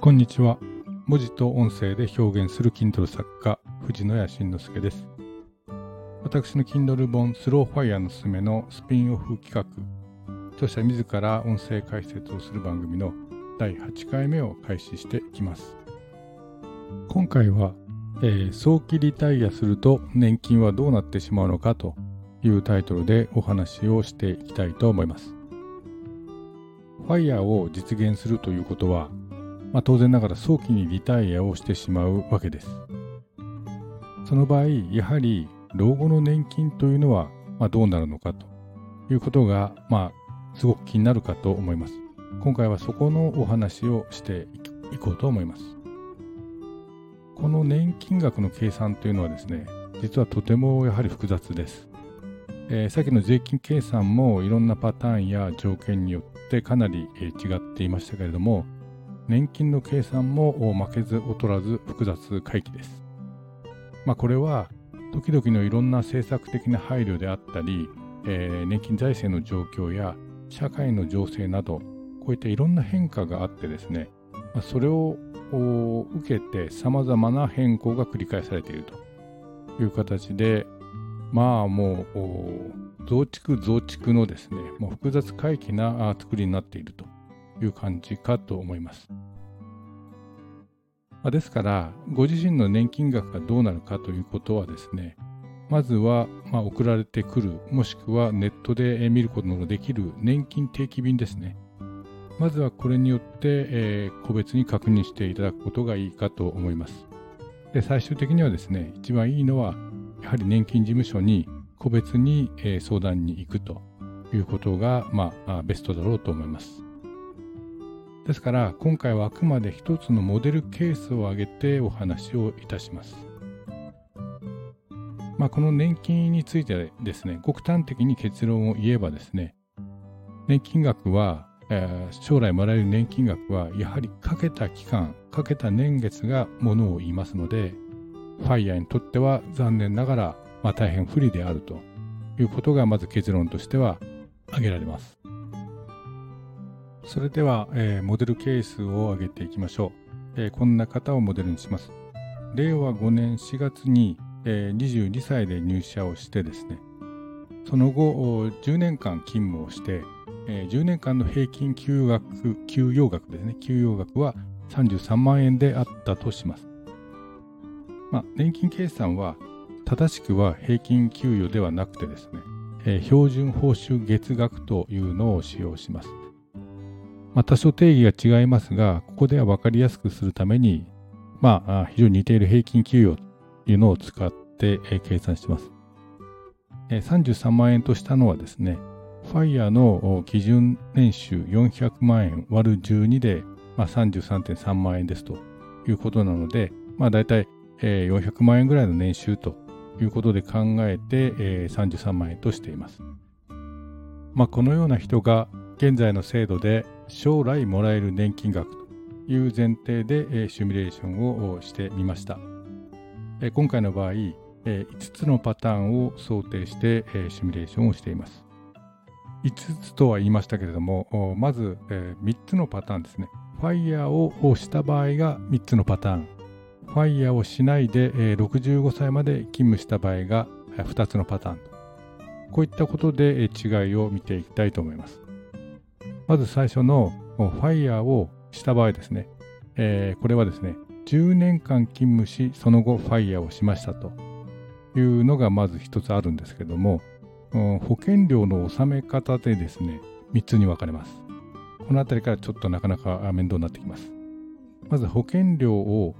こんにちは。文字と音声で表現する Kindle 作家、藤野谷慎之介です。私の Kindle 本スローファイヤーのすすめのスピンオフ企画、著者自ら音声解説をする番組の第8回目を開始していきます。今回は、えー、早期リタイアすると年金はどうなってしまうのかというタイトルでお話をしていきたいと思います。ファイヤーを実現するということは、まあ、当然ながら早期にリタイアをしてしまうわけです。その場合、やはり老後の年金というのは、まあ、どうなるのかということが、まあ、すごく気になるかと思います。今回はそこのお話をしていこうと思います。この年金額の計算というのはですね、実はとてもやはり複雑です。えー、さっきの税金計算もいろんなパターンや条件によってかなり違っていましたけれども、年金の計算も負けず劣らず複雑回帰です。まあ、これは時々のいろんな政策的な配慮であったり、えー、年金財政の状況や社会の情勢などこういったいろんな変化があってですね、まあ、それを受けてさまざまな変更が繰り返されているという形でまあもう増築増築のですねもう複雑回帰な作りになっているという感じかと思います。ま、ですから、ご自身の年金額がどうなるかということはですね、まずは、ま、送られてくる、もしくはネットで見ることのできる年金定期便ですね。まずはこれによって、え、個別に確認していただくことがいいかと思います。で最終的にはですね、一番いいのは、やはり年金事務所に個別に、え、相談に行くということが、まあ、ベストだろうと思います。ですから今回はあくまで一つのモデルケースを挙げてお話をいたします。まあ、この年金についてですね、ごく端的に結論を言えばですね、年金額は、えー、将来もらえる年金額はやはりかけた期間、かけた年月がものを言いますので、ファイヤーにとっては残念ながら、まあ、大変不利であるということがまず結論としては挙げられます。それでは、えー、モデルケースを挙げていきましょう、えー、こんな方をモデルにします。令和5年4月に、えー、22歳で入社をしてですね、その後10年間勤務をして、えー、10年間の平均給与額給与額ですね、給与額は33万円であったとします。まあ、年金計算は正しくは平均給与ではなくてですね、えー、標準報酬月額というのを使用します。まあ、多少定義が違いますが、ここでは分かりやすくするために、まあ、非常に似ている平均給与というのを使って計算しています。33万円としたのはですね、ファイヤーの基準年収400万円割る12で、まあ、33.3万円ですということなので、まあ、大体400万円ぐらいの年収ということで考えて33万円としています。まあ、このような人が現在の制度で将来もらえる年金額という前提でシミュレーションをしてみました。今回の場合、5つのパターンを想定してシミュレーションをしています。5つとは言いましたけれども、まず3つのパターンですね。ファイヤーをした場合が3つのパターン。ファイヤーをしないで65歳まで勤務した場合が2つのパターン。こういったことで違いを見ていきたいと思います。まず最初のファイヤーをした場合ですね、えー、これはですね、10年間勤務し、その後ファイヤーをしましたというのがまず一つあるんですけども、保険料の納め方でですね、3つに分かれます。この辺りからちょっとなかなか面倒になってきます。まず保険料を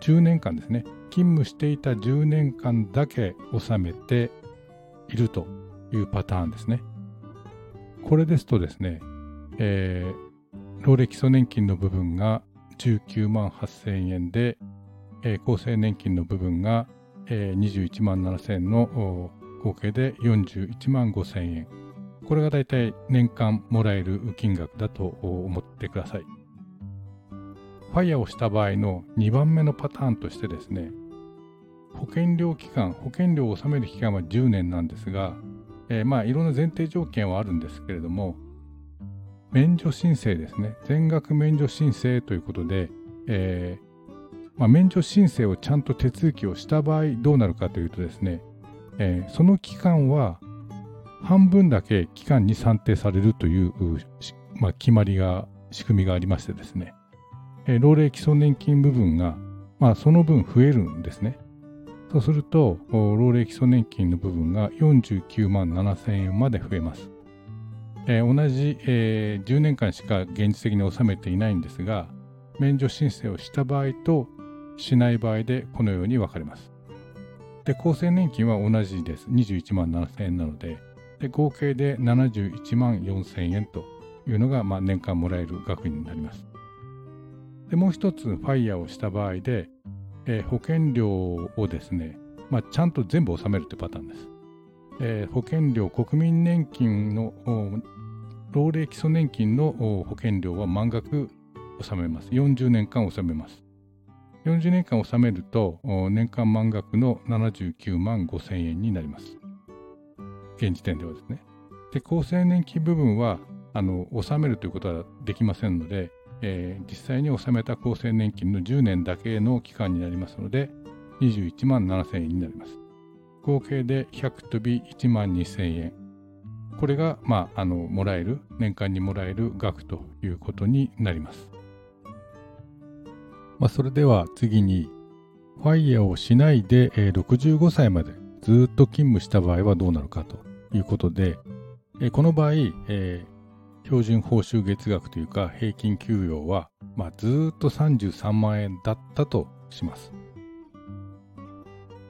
10年間ですね、勤務していた10年間だけ納めているというパターンですね。これですとですね、えー、老齢基礎年金の部分が19万8000円で、えー、厚生年金の部分が、えー、21万7000円の合計で41万5000円。これがだいたい年間もらえる金額だと思ってください。ファイヤーをした場合の2番目のパターンとしてですね、保険料期間、保険料を納める期間は10年なんですが、えー、まあいろんな前提条件はあるんですけれども、免除申請ですね。全額免除申請ということで、えーまあ、免除申請をちゃんと手続きをした場合どうなるかというとですね、えー、その期間は半分だけ期間に算定されるという、まあ、決まりが、仕組みがありましてですね、えー、老齢基礎年金部分が、まあ、その分増えるんですね。そうすると、老齢基礎年金の部分が49万7千円まで増えます。えー、同じ、えー、10年間しか現実的に納めていないんですが、免除申請をした場合としない場合でこのように分かれます。で、厚生年金は同じです。21万7000円なので、で合計で71万4000円というのが、まあ、年間もらえる額になります。で、もう一つ、ファイヤーをした場合で、えー、保険料をですね、まあ、ちゃんと全部納めるというパターンです。えー、保険料、国民年金の老齢基礎年金の保険料は満額納めます。40年間納めます。40年間納めると年間満額の79万5千円になります。現時点ではですね。で、厚生年金部分はあの納めるということはできませんので、えー、実際に納めた厚生年金の10年だけの期間になりますので、21万7000円になります。合計で100飛び1万2000円。これが、まあ、あの、もらえる、年間にもらえる額ということになります。まあ、それでは次に、ファイヤーをしないで、えー、65歳までずっと勤務した場合はどうなるかということで、えー、この場合、えー、標準報酬月額というか平均給与は、まあ、ずっと33万円だったとします。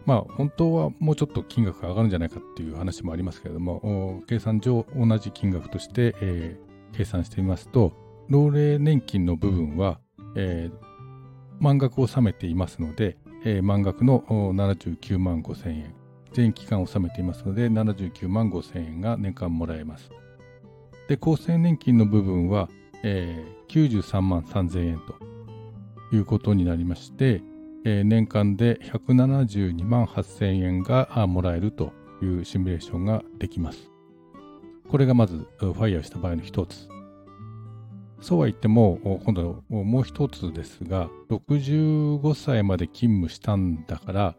まあ本当はもうちょっと金額が上がるんじゃないかっていう話もありますけれども、計算上同じ金額として、えー、計算してみますと、老齢年金の部分は、えー、満額を納めていますので、えー、満額の79万5千円、全期間を納めていますので79万5千円が年間もらえます。で、厚生年金の部分は、えー、93万3000円ということになりまして、えー、年間で172万8000円がもらえるというシミュレーションができます。これがまず、ファイヤーした場合の一つ。そうは言っても、今度もう一つですが、65歳まで勤務したんだから、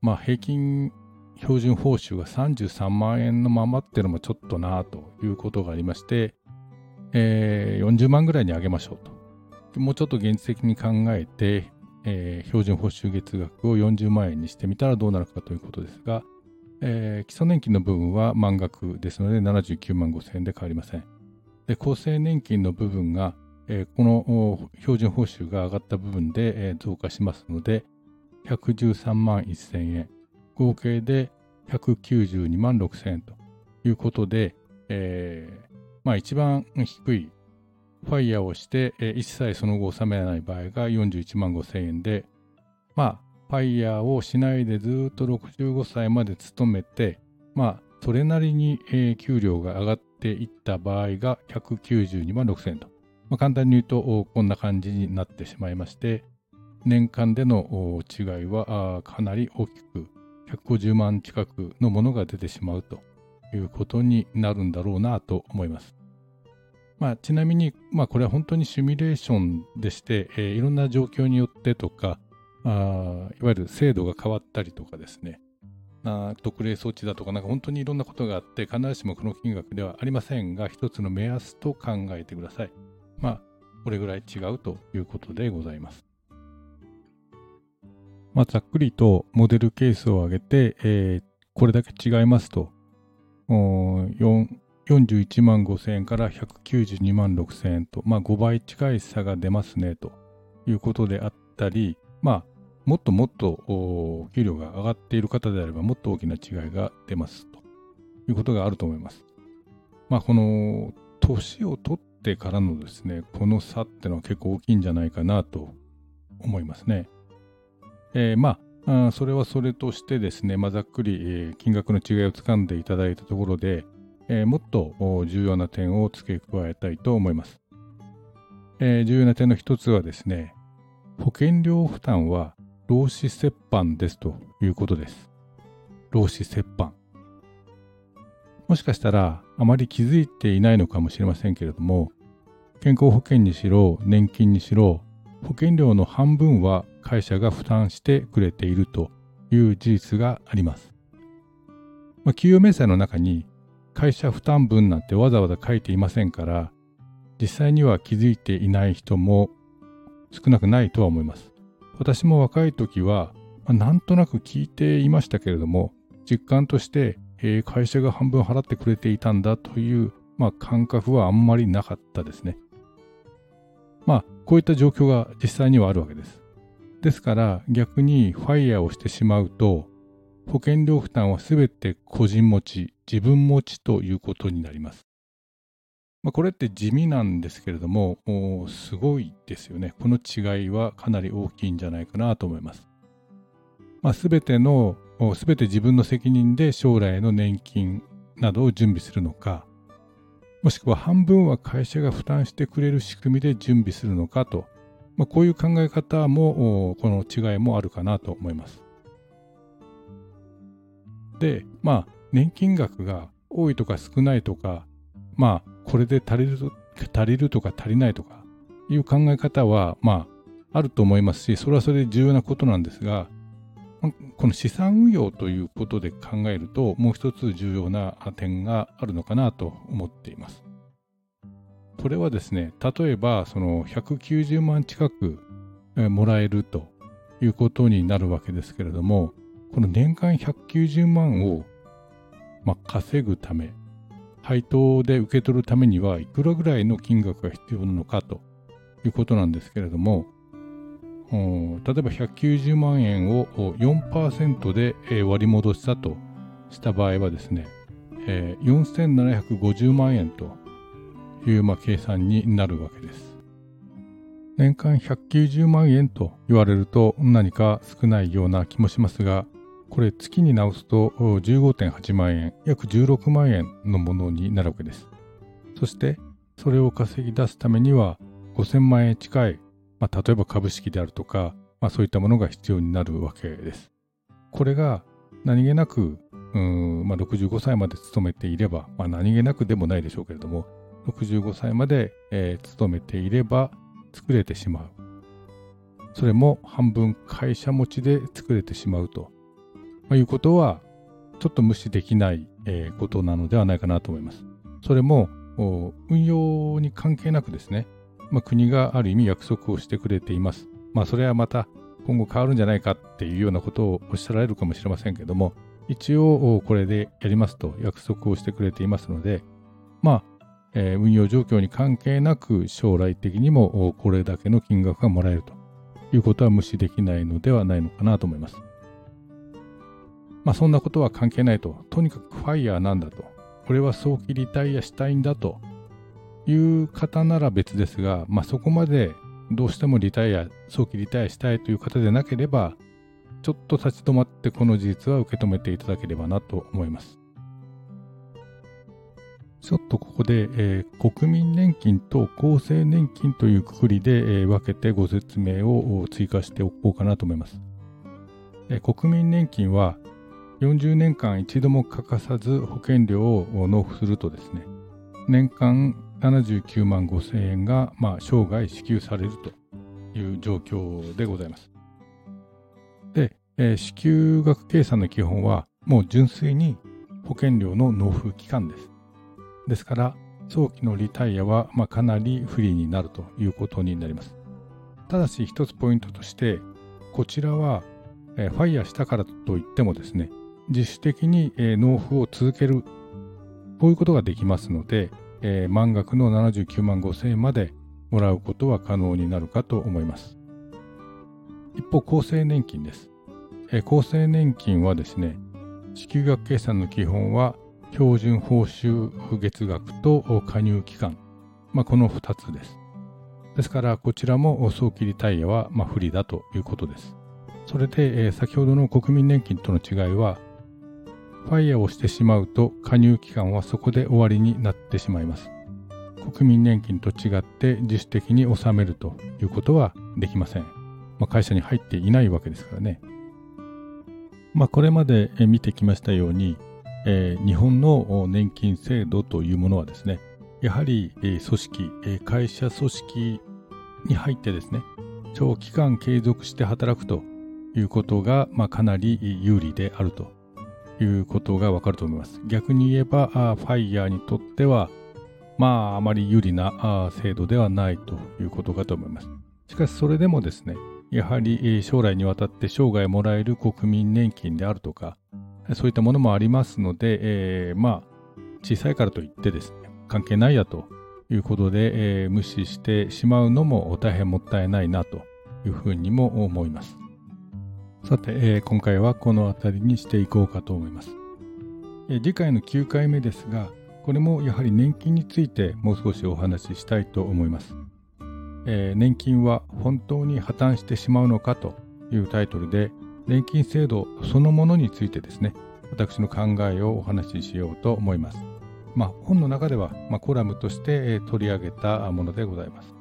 まあ平均標準報酬が33万円のままっていうのもちょっとなということがありまして、えー、40万ぐらいに上げましょうと。もうちょっと現実的に考えて、えー、標準報酬月額を40万円にしてみたらどうなるかということですが、えー、基礎年金の部分は満額ですので79万5千円で変わりません。で、厚生年金の部分が、えー、この標準報酬が上がった部分で、増加しますので、113万1000円。合計で192万6千円ということで、えー、まあ一番低いファイヤーをして、えー、一切その後納めない場合が41万5千円で、まあファイヤーをしないでずっと65歳まで勤めて、まあそれなりに、えー、給料が上がっていった場合が192万6千円と。まあ、簡単に言うとこんな感じになってしまいまして、年間での違いはかなり大きく150万近くのものが出てしまうということになるんだろうなと思います。まあ、ちなみに、まあ、これは本当にシミュレーションでして、えー、いろんな状況によってとかあ、いわゆる制度が変わったりとかですね、あ特例措置だとか、なんか本当にいろんなことがあって、必ずしもこの金額ではありませんが、一つの目安と考えてください。まあ、これぐらい違うということでございます。まあ、ざっくりとモデルケースを挙げて、えー、これだけ違いますと、41万5千円から192万6千円と、まあ、5倍近い差が出ますねということであったり、まあ、もっともっと給料が上がっている方であればもっと大きな違いが出ますということがあると思います。まあ、この年を取ってからのですね、この差ってのは結構大きいんじゃないかなと思いますね。えー、まあそれはそれとしてですね、まあ、ざっくり、え、金額の違いをつかんでいただいたところで、え、もっと重要な点を付け加えたいと思います。え、重要な点の一つはですね、保険料負担は労使折半ですということです。労使折半。もしかしたらあまり気づいていないのかもしれませんけれども、健康保険にしろ年金にしろ保険料の半分は会社が負担してくれているという事実があります。まあ、給与明細の中に会社負担分なんてわざわざ書いていませんから実際には気づいていない人も少なくないとは思います。私も若い時は、まあ、なんとなく聞いていましたけれども実感として、えー、会社が半分払ってくれていたんだという、まあ、感覚はあんまりなかったですね。まあこういった状況が実際にはあるわけです。ですから逆にファイヤーをしてしまうと保険料負担は全て個人持ち、自分持ちということになります。まあ、これって地味なんですけれども、すごいですよね。この違いはかなり大きいんじゃないかなと思います。まあ、全ての、全て自分の責任で将来の年金などを準備するのか、もしくは半分は会社が負担してくれる仕組みで準備するのかと、まあ、こういう考え方も、この違いもあるかなと思います。で、まあ、年金額が多いとか少ないとか、まあ、これで足りる足りるとか足りないとかいう考え方は、まあ、あると思いますし、それはそれで重要なことなんですが、この資産運用ということで考えると、もう一つ重要な点があるのかなと思っています。これはですね、例えば、その190万近くもらえるということになるわけですけれども、この年間190万を、まあ、稼ぐため、配当で受け取るためにはいくらぐらいの金額が必要なのかということなんですけれども、例えば190万円を4%で割り戻したとした場合はですね、4750万円というま計算になるわけです。年間190万円と言われると何か少ないような気もしますが、これ月に直すと15.8万円、約16万円のものになるわけです。そしてそれを稼ぎ出すためには5000万円近い、まあ、例えば株式であるとか、まあ、そういったものが必要になるわけです。これが何気なく、うんまあ、65歳まで勤めていれば、まあ、何気なくでもないでしょうけれども、65歳まで、えー、勤めていれば作れてしまう。それも半分会社持ちで作れてしまうとまあ、いうことは、ちょっと無視できない、えー、ことなのではないかなと思います。それも、運用に関係なくですね、まあ、国がある意味約束をしてくれています。まあ、それはまた今後変わるんじゃないかっていうようなことをおっしゃられるかもしれませんけども、一応これでやりますと約束をしてくれていますので、まあ、え、運用状況に関係なく将来的にもこれだけの金額がもらえるということは無視できないのではないのかなと思います。まあそんなことは関係ないと。とにかくファイヤーなんだと。俺は早期リタイアしたいんだという方なら別ですが、まあそこまでどうしてもリタイア、早期リタイアしたいという方でなければ、ちょっと立ち止まってこの事実は受け止めていただければなと思います。ちょっとここで、えー、国民年金と厚生年金というくくりで、えー、分けてご説明を追加しておこうかなと思います。えー、国民年金は40年間一度も欠かさず保険料を納付するとですね、年間79万5千円が、まあ、生涯支給されるという状況でございます。で、えー、支給額計算の基本は、もう純粋に保険料の納付期間です。ですから、早期のリタイアは、ま、かなり不利になるということになります。ただし一つポイントとして、こちらは、え、ファイヤーしたからといってもですね、自主的に、え、納付を続ける、こういうことができますので、え、満額の79万5千円までもらうことは可能になるかと思います。一方、厚生年金です。え、厚生年金はですね、支給額計算の基本は標準報酬月額と加入期間、まあ、この2つです。ですから、こちらも早期リタイアはま不利だということです。それで、え、先ほどの国民年金との違いは、ファイヤーをしてしまうと加入期間はそこで終わりになってしまいます。国民年金と違って自主的に納めるということはできません。まあ、会社に入っていないわけですからね。まあ、これまで見てきましたように、え、日本の年金制度というものはですね、やはり、え組織、え会社組織に入ってですね、長期間継続して働くということが、まあ、かなり有利であるということがわかると思います。逆に言えば、ファイヤーにとっては、まあ、あまり有利な制度ではないということかと思います。しかし、それでもですね、やはり将来にわたって生涯もらえる国民年金であるとか、そういったものもありますので、えー、まあ、小さいからといってですね、関係ないやということで、えー、無視してしまうのも大変もったいないなというふうにも思います。さて、えー、今回はこの辺りにしていこうかと思います。えー、次回の9回目ですが、これもやはり年金についてもう少しお話ししたいと思います。えー、年金は本当に破綻してしまうのかというタイトルで、年金制度そのものについてですね、私の考えをお話ししようと思います。まあ、本の中では、まあ、コラムとして取り上げたものでございます。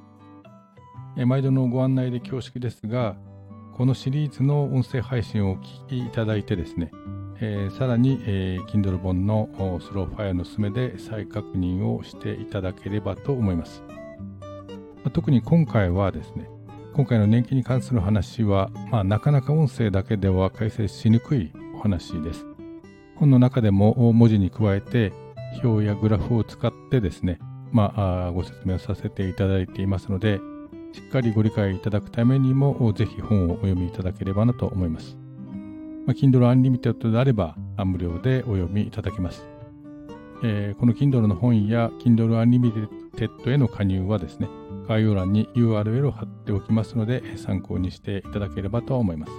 毎度のご案内で恐縮ですが、このシリーズの音声配信をお聞きいただいてですね、えー、さらに、えー、Kindle 本のスローファイアのすめで再確認をしていただければと思います。ま、特に今回はですね、今回の年金に関する話は、まあ、なかなか音声だけでは解説しにくいお話です。本の中でも文字に加えて表やグラフを使ってですね、まあ、ご説明をさせていただいていますので、しっかりご理解いただくためにも、ぜひ本をお読みいただければなと思います。まあ、Kindle Unlimited であれば、無料でお読みいただけます。えー、この Kindle の本や Kindle Unlimited への加入はですね、概要欄に URL を貼っておきますので、参考にしていただければと思います。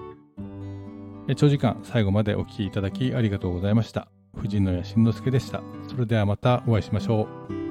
長時間最後までお聴きいただきありがとうございました。藤野谷慎之介でした。それではまたお会いしましょう。